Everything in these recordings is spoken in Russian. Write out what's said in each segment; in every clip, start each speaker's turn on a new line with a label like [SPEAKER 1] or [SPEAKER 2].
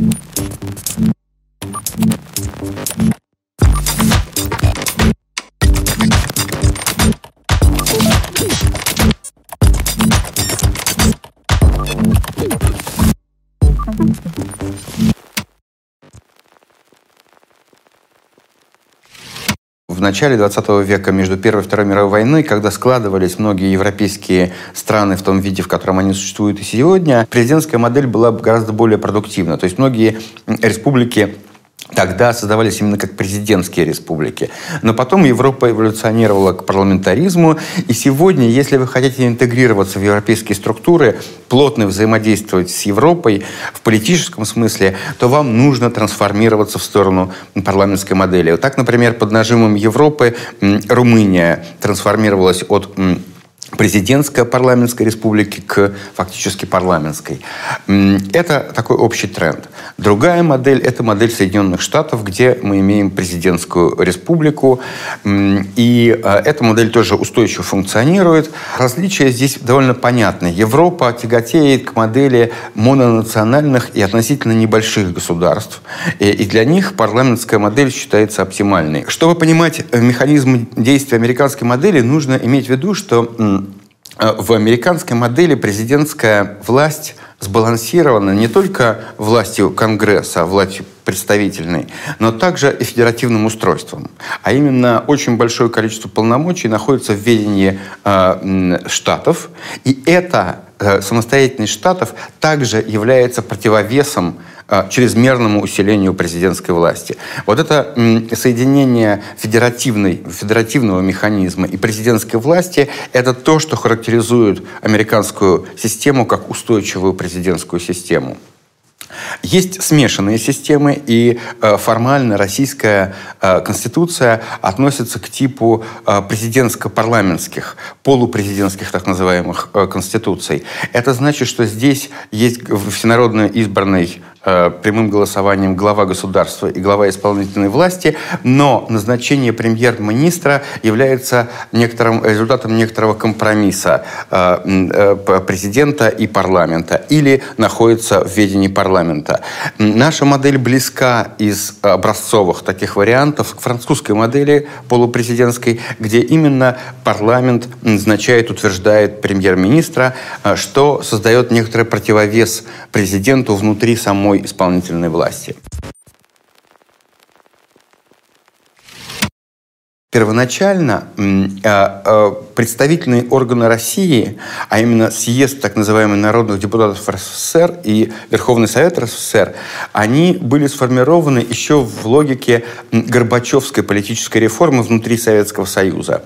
[SPEAKER 1] you в начале 20 века между Первой и Второй мировой войной, когда складывались многие европейские страны в том виде, в котором они существуют и сегодня, президентская модель была гораздо более продуктивна. То есть многие республики тогда создавались именно как президентские республики. Но потом Европа эволюционировала к парламентаризму, и сегодня, если вы хотите интегрироваться в европейские структуры, плотно взаимодействовать с Европой в политическом смысле, то вам нужно трансформироваться в сторону парламентской модели. Так, например, под нажимом Европы Румыния трансформировалась от президентской парламентской республики к фактически парламентской. Это такой общий тренд. Другая модель – это модель Соединенных Штатов, где мы имеем президентскую республику. И э, эта модель тоже устойчиво функционирует. Различия здесь довольно понятны. Европа тяготеет к модели мононациональных и относительно небольших государств. И для них парламентская модель считается оптимальной. Чтобы понимать механизм действия американской модели, нужно иметь в виду, что Э, в американской модели президентская власть сбалансирована не только властью Конгресса, властью представительной, но также и федеративным устройством. А именно очень большое количество полномочий находится в ведении э, штатов, и эта э, самостоятельность штатов также является противовесом а, чрезмерному усилению президентской власти. Вот это соединение федеративной, федеративного механизма и президентской власти – это то, что характеризует американскую систему как устойчивую президентскую систему. Есть смешанные системы, и э, формально российская э, конституция относится к типу э, президентско-парламентских, полупрезидентских так называемых конституций. Это значит, что здесь есть всенародно избранный прямым голосованием глава государства и глава исполнительной власти, но назначение премьер-министра является некоторым, результатом некоторого компромисса президента и парламента или находится в ведении парламента. Наша модель близка из образцовых таких вариантов к французской модели полупрезидентской, где именно парламент назначает, утверждает премьер-министра, э, что создает некоторый противовес президенту внутри самой исполнительной власти. Первоначально а, а, представительные органы России, а именно съезд так называемых народных депутатов РСФСР и Верховный Совет РСФСР, они были сформированы еще в логике Горбачевской политической реформы внутри Советского Союза.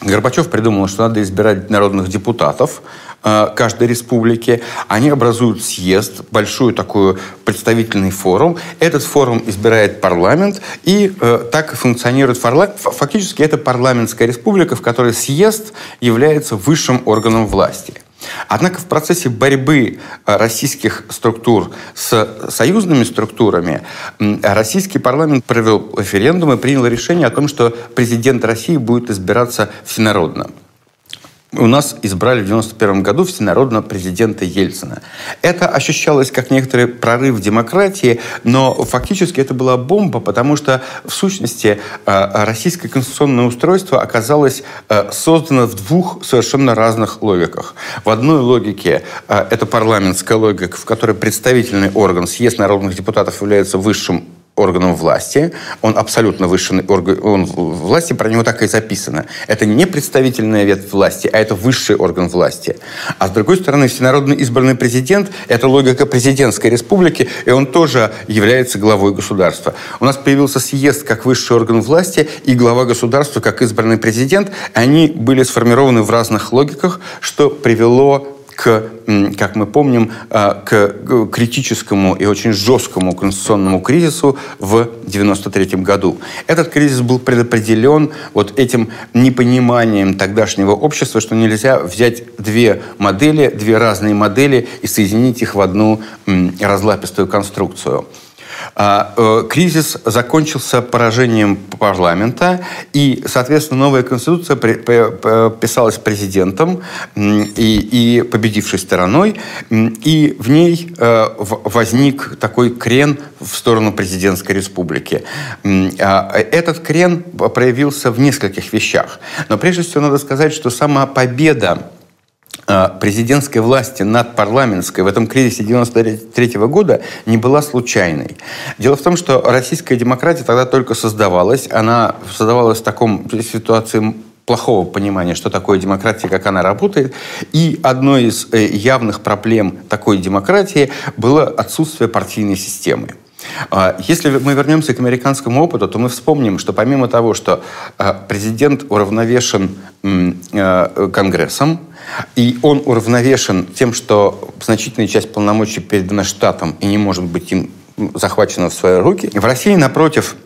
[SPEAKER 1] Горбачев придумал, что надо избирать народных депутатов каждой республики. Они образуют съезд, большой такой представительный форум. Этот форум избирает парламент, и э, так функционирует парламент. Фактически это парламентская республика, в которой съезд является высшим органом власти. Однако в процессе борьбы э, российских структур с союзными структурами российский парламент провел референдум и принял решение о том, что президент России будет избираться всенародно у нас избрали в 91 году всенародного президента Ельцина. Это ощущалось как некоторый прорыв демократии, но фактически это была бомба, потому что в сущности э, российское конституционное устройство оказалось э, создано в двух совершенно разных логиках. В одной логике э, это парламентская логика, в которой представительный орган, съезд народных депутатов является высшим органом власти. Он абсолютно высший орган власти, про него так и записано. Это не представительная ветвь власти, а это высший орган власти. А с другой стороны, всенародно избранный президент – это логика президентской республики, и он тоже является главой государства. У нас появился съезд как высший орган власти и глава государства как избранный президент. Они были сформированы в разных логиках, что привело к, как мы помним, а, к критическому и очень жесткому конституционному кризису в 1993 году. Этот кризис был предопределен вот этим непониманием тогдашнего общества, что нельзя взять две модели, две разные модели и соединить их в одну разлапистую конструкцию. А, э, кризис закончился поражением парламента, и, соответственно, новая конституция писалась президентом и, и победившей стороной, и в ней э, возник такой крен в сторону президентской республики. А, этот крен проявился в нескольких вещах. Но прежде всего надо сказать, что сама победа президентской власти над парламентской в этом кризисе 93 года не была случайной. Дело в том, что российская демократия тогда только создавалась. Она создавалась в таком ситуации плохого понимания, что такое демократия, как она работает. И одной из э, явных проблем такой демократии было отсутствие партийной системы. А, если мы вернемся к американскому опыту, то мы вспомним, что помимо того, что а, президент уравновешен а, Конгрессом, и он уравновешен тем, что значительная часть полномочий передана штатам и не может быть им захвачена в свои руки. В России, напротив,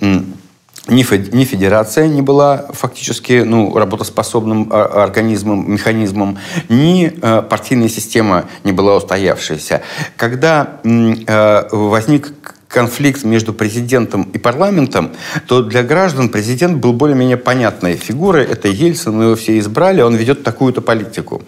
[SPEAKER 1] ни, федерация не была фактически ну, работоспособным организмом, механизмом, ни партийная система не была устоявшейся. Когда возник конфликт между президентом и парламентом, то для граждан президент был более-менее понятной фигурой. Это Ельцин, его все избрали, он ведет такую-то политику.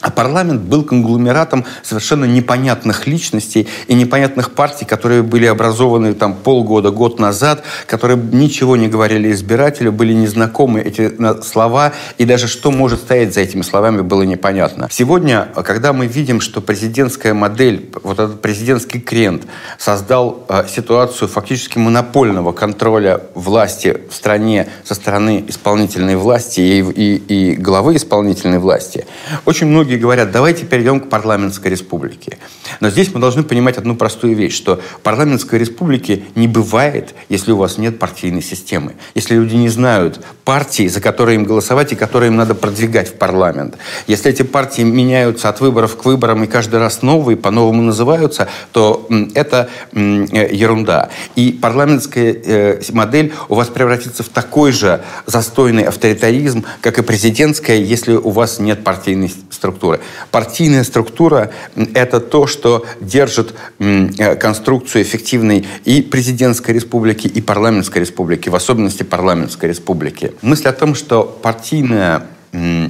[SPEAKER 1] А парламент был конгломератом совершенно непонятных личностей и непонятных партий, которые были образованы там полгода, год назад, которые ничего не говорили избирателю, были незнакомы эти слова, и даже что может стоять за этими словами, было непонятно. Сегодня, когда мы видим, что президентская модель, вот этот президентский крент создал э, ситуацию фактически монопольного контроля власти в стране со стороны исполнительной власти и, и, и главы исполнительной власти, очень многие многие говорят, давайте перейдем к парламентской республике. Но здесь мы должны понимать одну простую вещь, что парламентской республики не бывает, если у вас нет партийной системы. Если люди не знают партии, за которые им голосовать и которые им надо продвигать в парламент. Если эти партии меняются от выборов к выборам и каждый раз новые, по-новому называются, то это э, ерунда. И парламентская э, модель у вас превратится в такой же застойный авторитаризм, как и президентская, если у вас нет партийной структуры структуры. Партийная структура – это то, что держит э, конструкцию эффективной и президентской республики, и парламентской республики, в особенности парламентской республики. Мысль о том, что партийная, э,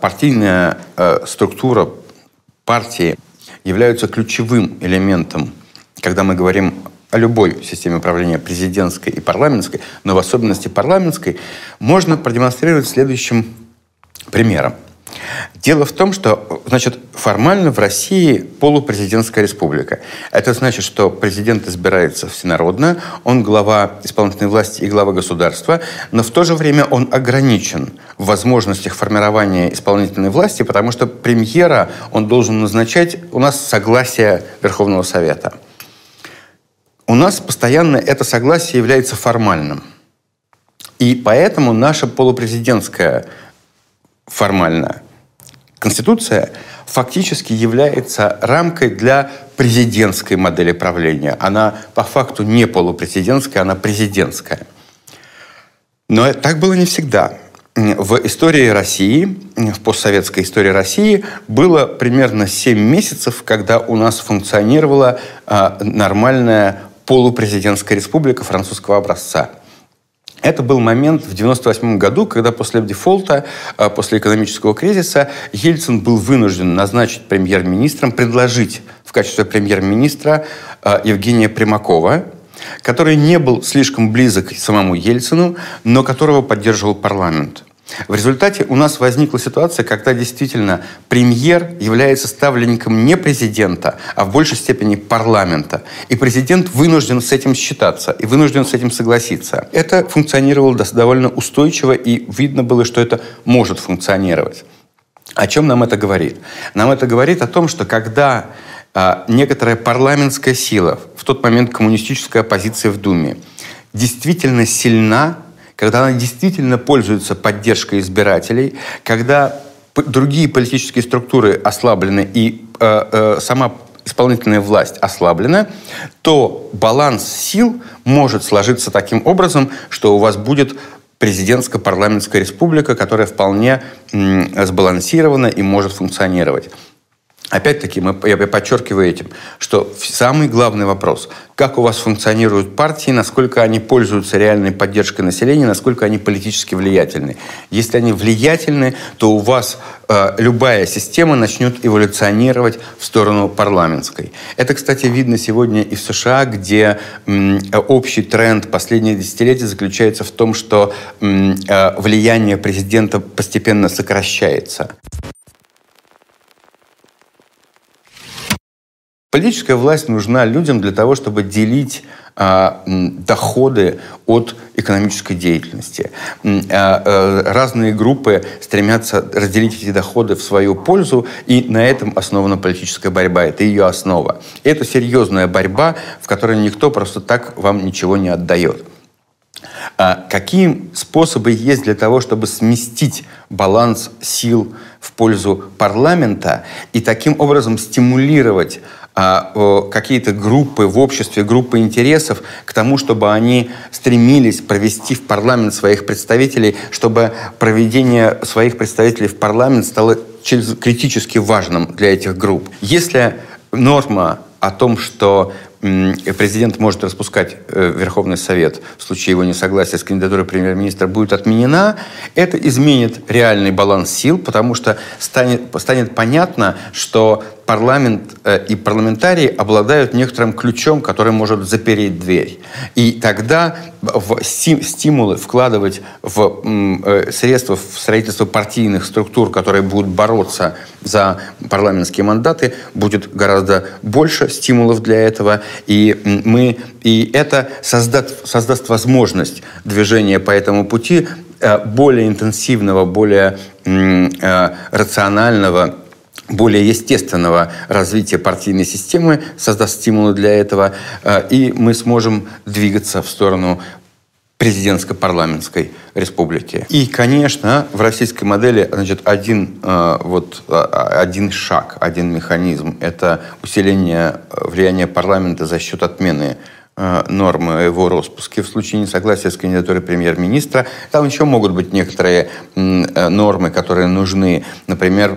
[SPEAKER 1] партийная э, структура партии является ключевым элементом, когда мы говорим о любой системе управления президентской и парламентской, но в особенности парламентской, можно продемонстрировать следующим примером. Дело в том, что, значит, формально в России полупрезидентская республика. Это значит, что президент избирается всенародно, он глава исполнительной власти и глава государства, но в то же время он ограничен в возможностях формирования исполнительной власти, потому что премьера он должен назначать у нас согласие Верховного Совета. У нас постоянно это согласие является формальным. И поэтому наша полупрезидентская формально Конституция фактически является рамкой для президентской модели правления. Она по факту не полупрезидентская, она президентская. Но так было не всегда. В истории России, в постсоветской истории России, было примерно 7 месяцев, когда у нас функционировала а, нормальная полупрезидентская республика французского образца – это был момент в 1998 году, когда после дефолта, э, после экономического кризиса, Ельцин был вынужден назначить премьер-министром, предложить в качестве премьер-министра э, Евгения Примакова, который не был слишком близок к самому Ельцину, но которого поддерживал парламент. В результате у нас возникла ситуация, когда действительно премьер является ставленником не президента, а в большей степени парламента. И президент вынужден с этим считаться и вынужден с этим согласиться. Это функционировало довольно устойчиво, и видно было, что это может функционировать. О чем нам это говорит? Нам это говорит о том, что когда а, некоторая парламентская сила, в тот момент коммунистическая оппозиция в Думе, действительно сильна когда она действительно пользуется поддержкой избирателей, когда другие политические структуры ослаблены и э, э, сама исполнительная власть ослаблена, то баланс сил может сложиться таким образом, что у вас будет президентско-парламентская республика, которая вполне сбалансирована и может функционировать. Опять-таки, мы, я подчеркиваю этим, что самый главный вопрос, как у вас функционируют партии, насколько они пользуются реальной поддержкой населения, насколько они политически влиятельны. Если они влиятельны, то у вас э, любая система начнет эволюционировать в сторону парламентской. Это, кстати, видно сегодня и в США, где э, общий тренд последних десятилетий заключается в том, что э, влияние президента постепенно сокращается. Политическая власть нужна людям для того, чтобы делить а, доходы от экономической деятельности. А, а, разные группы стремятся разделить эти доходы в свою пользу, и на этом основана политическая борьба. Это ее основа. Это серьезная борьба, в которой никто просто так вам ничего не отдает. А какие способы есть для того, чтобы сместить баланс сил в пользу парламента и таким образом стимулировать какие-то группы в обществе, группы интересов к тому, чтобы они стремились провести в парламент своих представителей, чтобы проведение своих представителей в парламент стало критически важным для этих групп. Если норма о том, что президент может распускать э, Верховный Совет в случае его несогласия с кандидатурой премьер-министра, будет отменена, это изменит реальный баланс сил, потому что станет, станет понятно, что парламент э, и парламентарии обладают некоторым ключом, который может запереть дверь. И тогда в стимулы вкладывать в э, средства в строительство партийных структур, которые будут бороться за парламентские мандаты, будет гораздо больше стимулов для этого. И, мы, и это создаст, создаст возможность движения по этому пути э, более интенсивного, более рационального, более естественного развития партийной системы, создаст стимулы для этого, э, и мы сможем двигаться в сторону президентско-парламентской республики. И, конечно, в российской модели значит, один, э, вот, а, один шаг, один механизм – это усиление влияния парламента за счет отмены э, нормы его распуске в случае несогласия с кандидатурой премьер-министра. Там еще могут быть некоторые нормы, которые нужны. Например,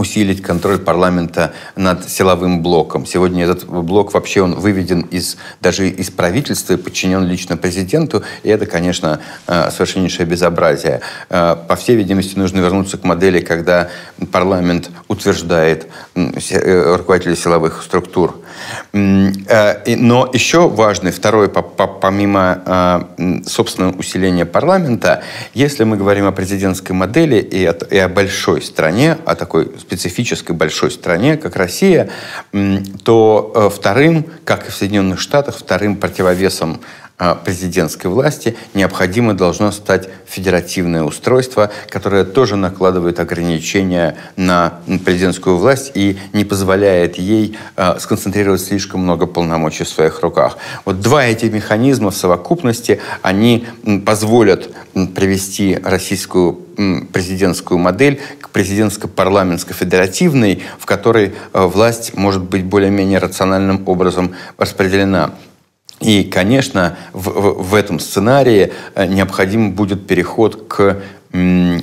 [SPEAKER 1] усилить контроль парламента над силовым блоком. Сегодня этот блок вообще он выведен из, даже из правительства и подчинен лично президенту, и это, конечно, э, совершеннейшее безобразие. Э, по всей видимости, нужно вернуться к модели, когда парламент утверждает э, руководителей силовых структур. Но еще важный, второй, помимо собственного усиления парламента, если мы говорим о президентской модели и о большой стране, о такой специфической большой стране, как Россия, то э, вторым, как и в Соединенных Штатах, вторым противовесом э, президентской власти необходимо должно стать федеративное устройство, которое тоже накладывает ограничения на президентскую власть и не позволяет ей э, сконцентрировать слишком много полномочий в своих руках. Вот два эти механизма в совокупности, они позволят привести российскую президентскую модель к президентско-парламентско-федеративной, в которой э, власть может быть более-менее рациональным образом распределена. И, конечно, в, в, этом сценарии э, необходим будет переход к э,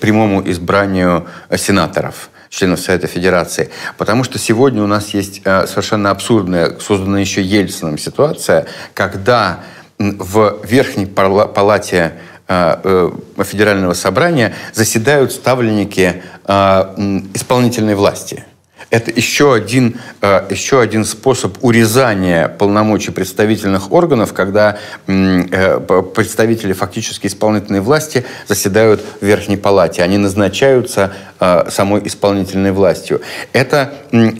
[SPEAKER 1] прямому избранию сенаторов членов Совета Федерации. Потому что сегодня у нас есть совершенно абсурдная, созданная еще Ельцином ситуация, когда в Верхней палате Э, э, федерального собрания заседают ставленники э, исполнительной власти. Это еще один, еще один способ урезания полномочий представительных органов, когда представители фактически исполнительной власти заседают в Верхней Палате. Они назначаются самой исполнительной властью. Это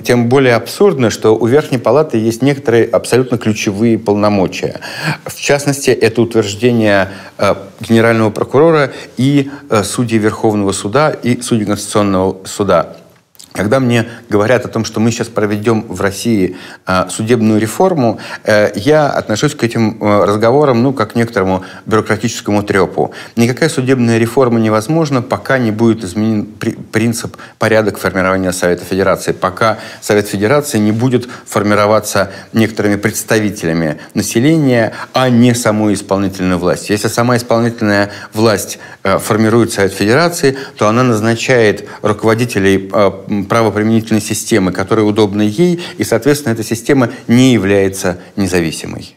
[SPEAKER 1] тем более абсурдно, что у Верхней Палаты есть некоторые абсолютно ключевые полномочия. В частности, это утверждение генерального прокурора и судей Верховного суда и судей Конституционного суда. Когда мне говорят о том, что мы сейчас проведем в России э, судебную реформу, э, я отношусь к этим э, разговорам, ну, как к некоторому бюрократическому трепу. Никакая судебная реформа невозможна, пока не будет изменен при, принцип, порядок формирования Совета Федерации, пока Совет Федерации не будет формироваться некоторыми представителями населения, а не самой исполнительной власти. Если сама исполнительная власть э, формирует Совет Федерации, то она назначает руководителей правоприменительной системы, которая удобна ей, и, соответственно, эта система не является независимой.